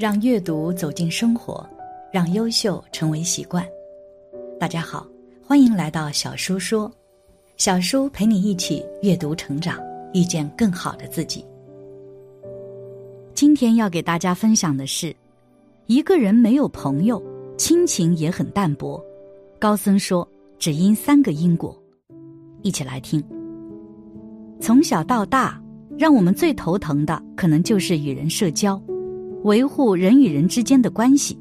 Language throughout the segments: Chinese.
让阅读走进生活，让优秀成为习惯。大家好，欢迎来到小叔说，小叔陪你一起阅读成长，遇见更好的自己。今天要给大家分享的是，一个人没有朋友，亲情也很淡薄。高僧说，只因三个因果。一起来听。从小到大，让我们最头疼的，可能就是与人社交。维护人与人之间的关系，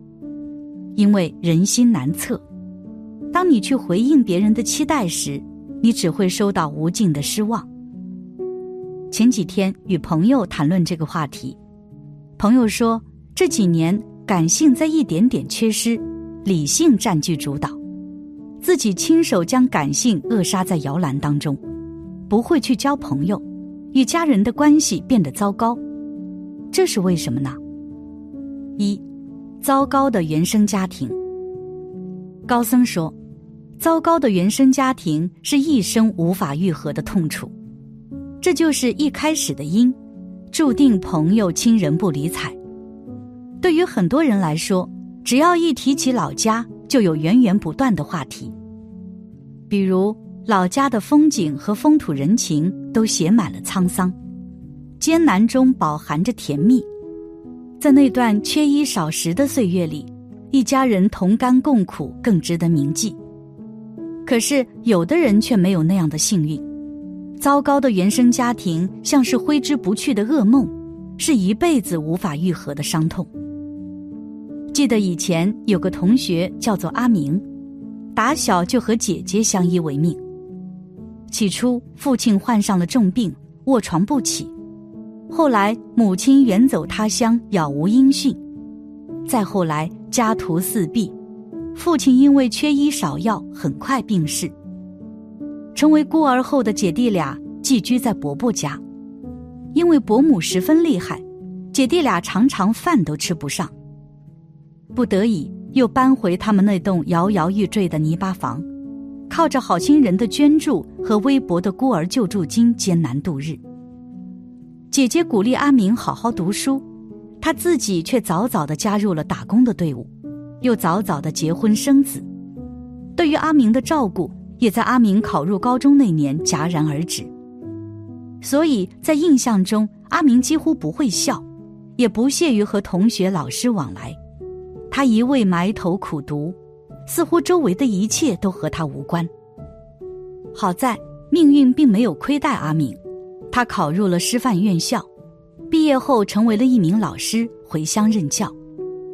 因为人心难测。当你去回应别人的期待时，你只会收到无尽的失望。前几天与朋友谈论这个话题，朋友说这几年感性在一点点缺失，理性占据主导，自己亲手将感性扼杀在摇篮当中，不会去交朋友，与家人的关系变得糟糕，这是为什么呢？一，糟糕的原生家庭。高僧说，糟糕的原生家庭是一生无法愈合的痛楚，这就是一开始的因，注定朋友亲人不理睬。对于很多人来说，只要一提起老家，就有源源不断的话题，比如老家的风景和风土人情都写满了沧桑，艰难中饱含着甜蜜。在那段缺衣少食的岁月里，一家人同甘共苦更值得铭记。可是有的人却没有那样的幸运，糟糕的原生家庭像是挥之不去的噩梦，是一辈子无法愈合的伤痛。记得以前有个同学叫做阿明，打小就和姐姐相依为命。起初父亲患上了重病，卧床不起。后来，母亲远走他乡，杳无音讯；再后来，家徒四壁，父亲因为缺医少药，很快病逝。成为孤儿后的姐弟俩寄居在伯伯家，因为伯母十分厉害，姐弟俩常常饭都吃不上。不得已，又搬回他们那栋摇摇欲坠的泥巴房，靠着好心人的捐助和微薄的孤儿救助金艰难度日。姐姐鼓励阿明好好读书，他自己却早早的加入了打工的队伍，又早早的结婚生子。对于阿明的照顾，也在阿明考入高中那年戛然而止。所以在印象中，阿明几乎不会笑，也不屑于和同学、老师往来。他一味埋头苦读，似乎周围的一切都和他无关。好在命运并没有亏待阿明。他考入了师范院校，毕业后成为了一名老师，回乡任教，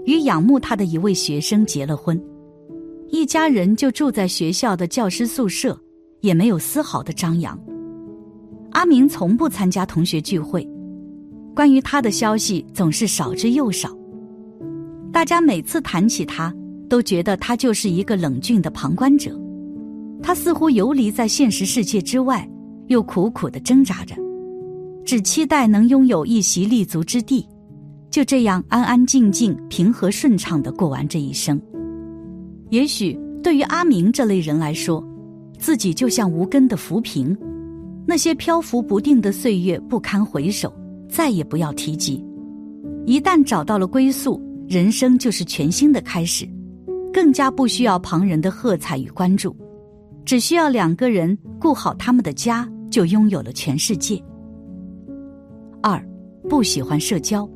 与仰慕他的一位学生结了婚，一家人就住在学校的教师宿舍，也没有丝毫的张扬。阿明从不参加同学聚会，关于他的消息总是少之又少，大家每次谈起他，都觉得他就是一个冷峻的旁观者，他似乎游离在现实世界之外，又苦苦的挣扎着。只期待能拥有一席立足之地，就这样安安静静、平和顺畅的过完这一生。也许对于阿明这类人来说，自己就像无根的浮萍，那些漂浮不定的岁月不堪回首，再也不要提及。一旦找到了归宿，人生就是全新的开始，更加不需要旁人的喝彩与关注，只需要两个人顾好他们的家，就拥有了全世界。二，不喜欢社交。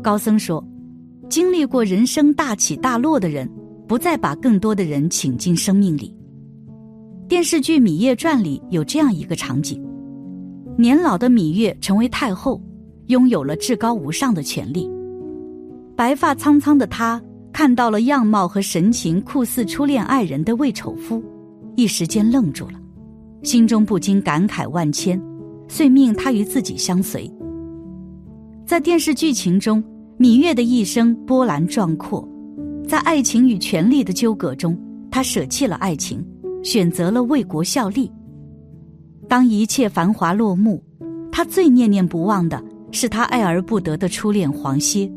高僧说，经历过人生大起大落的人，不再把更多的人请进生命里。电视剧《芈月传》里有这样一个场景：年老的芈月成为太后，拥有了至高无上的权力。白发苍苍的她看到了样貌和神情酷似初恋爱人的魏丑夫，一时间愣住了，心中不禁感慨万千。遂命他与自己相随。在电视剧情中，芈月的一生波澜壮阔，在爱情与权力的纠葛中，她舍弃了爱情，选择了为国效力。当一切繁华落幕，她最念念不忘的是她爱而不得的初恋黄歇，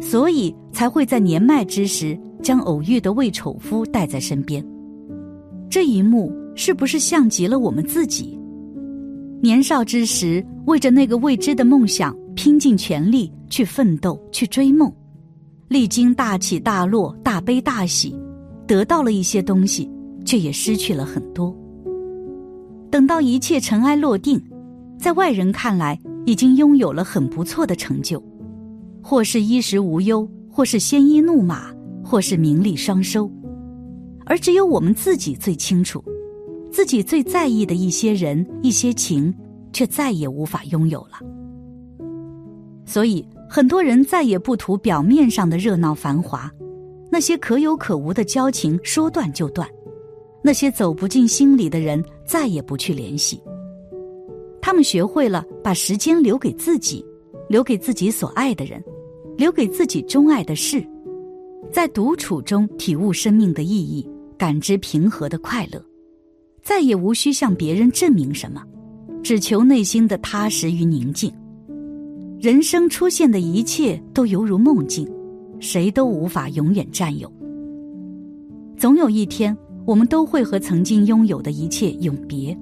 所以才会在年迈之时将偶遇的魏丑夫带在身边。这一幕是不是像极了我们自己？年少之时，为着那个未知的梦想，拼尽全力，去奋斗，去追梦，历经大起大落、大悲大喜，得到了一些东西，却也失去了很多。等到一切尘埃落定，在外人看来，已经拥有了很不错的成就，或是衣食无忧，或是鲜衣怒马，或是名利双收，而只有我们自己最清楚。自己最在意的一些人、一些情，却再也无法拥有了。所以，很多人再也不图表面上的热闹繁华，那些可有可无的交情说断就断，那些走不进心里的人再也不去联系。他们学会了把时间留给自己，留给自己所爱的人，留给自己钟爱的事，在独处中体悟生命的意义，感知平和的快乐。再也无需向别人证明什么，只求内心的踏实与宁静。人生出现的一切都犹如梦境，谁都无法永远占有。总有一天，我们都会和曾经拥有的一切永别。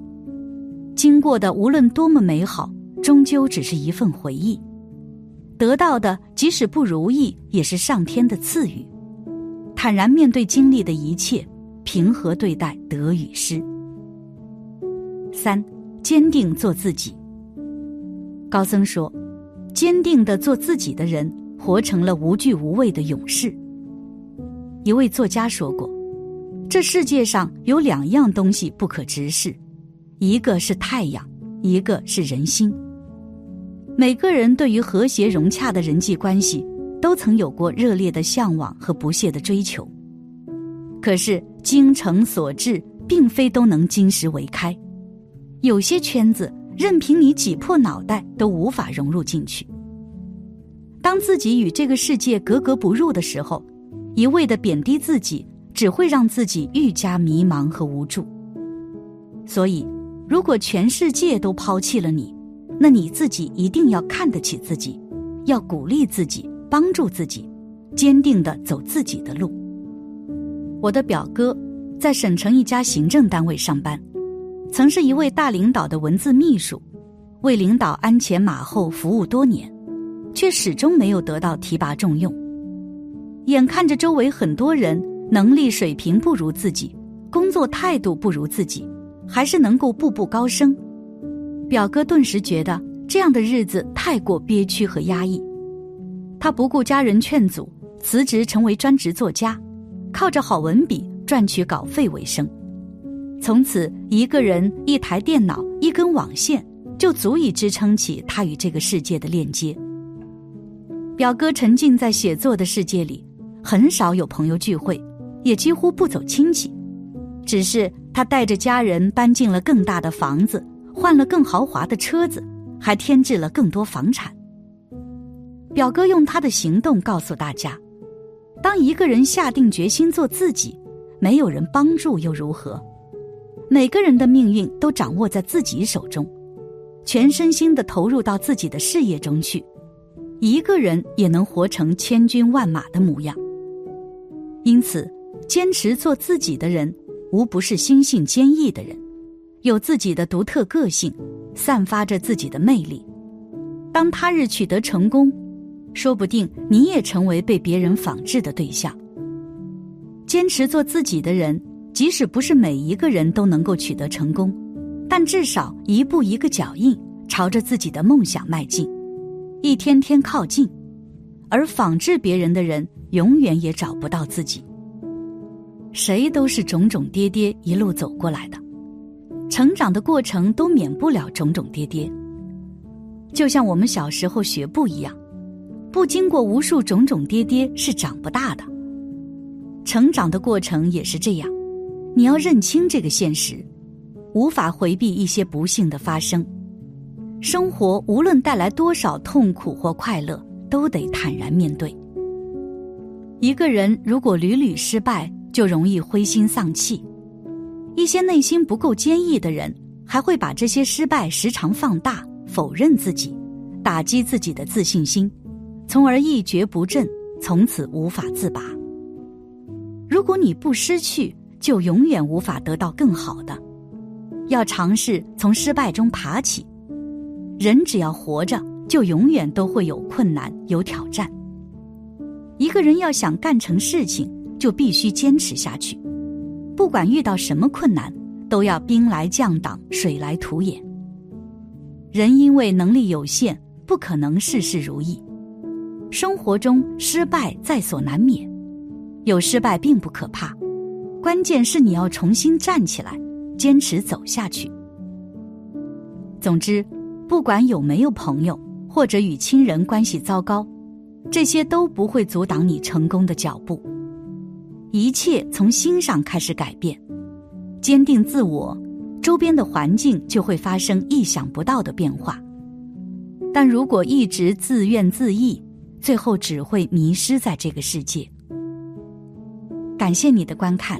经过的无论多么美好，终究只是一份回忆；得到的即使不如意，也是上天的赐予。坦然面对经历的一切，平和对待得与失。三，坚定做自己。高僧说：“坚定的做自己的人，活成了无惧无畏的勇士。”一位作家说过：“这世界上有两样东西不可直视，一个是太阳，一个是人心。”每个人对于和谐融洽的人际关系，都曾有过热烈的向往和不懈的追求。可是精诚所至，并非都能金石为开。有些圈子，任凭你挤破脑袋都无法融入进去。当自己与这个世界格格不入的时候，一味的贬低自己，只会让自己愈加迷茫和无助。所以，如果全世界都抛弃了你，那你自己一定要看得起自己，要鼓励自己，帮助自己，坚定的走自己的路。我的表哥在省城一家行政单位上班。曾是一位大领导的文字秘书，为领导鞍前马后服务多年，却始终没有得到提拔重用。眼看着周围很多人能力水平不如自己，工作态度不如自己，还是能够步步高升，表哥顿时觉得这样的日子太过憋屈和压抑。他不顾家人劝阻，辞职成为专职作家，靠着好文笔赚取稿费为生。从此，一个人、一台电脑、一根网线，就足以支撑起他与这个世界的链接。表哥沉浸在写作的世界里，很少有朋友聚会，也几乎不走亲戚。只是他带着家人搬进了更大的房子，换了更豪华的车子，还添置了更多房产。表哥用他的行动告诉大家：当一个人下定决心做自己，没有人帮助又如何？每个人的命运都掌握在自己手中，全身心的投入到自己的事业中去，一个人也能活成千军万马的模样。因此，坚持做自己的人，无不是心性坚毅的人，有自己的独特个性，散发着自己的魅力。当他日取得成功，说不定你也成为被别人仿制的对象。坚持做自己的人。即使不是每一个人都能够取得成功，但至少一步一个脚印，朝着自己的梦想迈进，一天天靠近。而仿制别人的人，永远也找不到自己。谁都是种种跌跌一路走过来的，成长的过程都免不了种种跌跌。就像我们小时候学步一样，不经过无数种种跌跌是长不大的。成长的过程也是这样。你要认清这个现实，无法回避一些不幸的发生。生活无论带来多少痛苦或快乐，都得坦然面对。一个人如果屡屡失败，就容易灰心丧气。一些内心不够坚毅的人，还会把这些失败时常放大，否认自己，打击自己的自信心，从而一蹶不振，从此无法自拔。如果你不失去，就永远无法得到更好的。要尝试从失败中爬起。人只要活着，就永远都会有困难、有挑战。一个人要想干成事情，就必须坚持下去，不管遇到什么困难，都要兵来将挡，水来土掩。人因为能力有限，不可能事事如意，生活中失败在所难免，有失败并不可怕，关键是你要重新站起来，坚持走下去。总之，不管有没有朋友，或者与亲人关系糟糕。这些都不会阻挡你成功的脚步。一切从心上开始改变，坚定自我，周边的环境就会发生意想不到的变化。但如果一直自怨自艾，最后只会迷失在这个世界。感谢你的观看，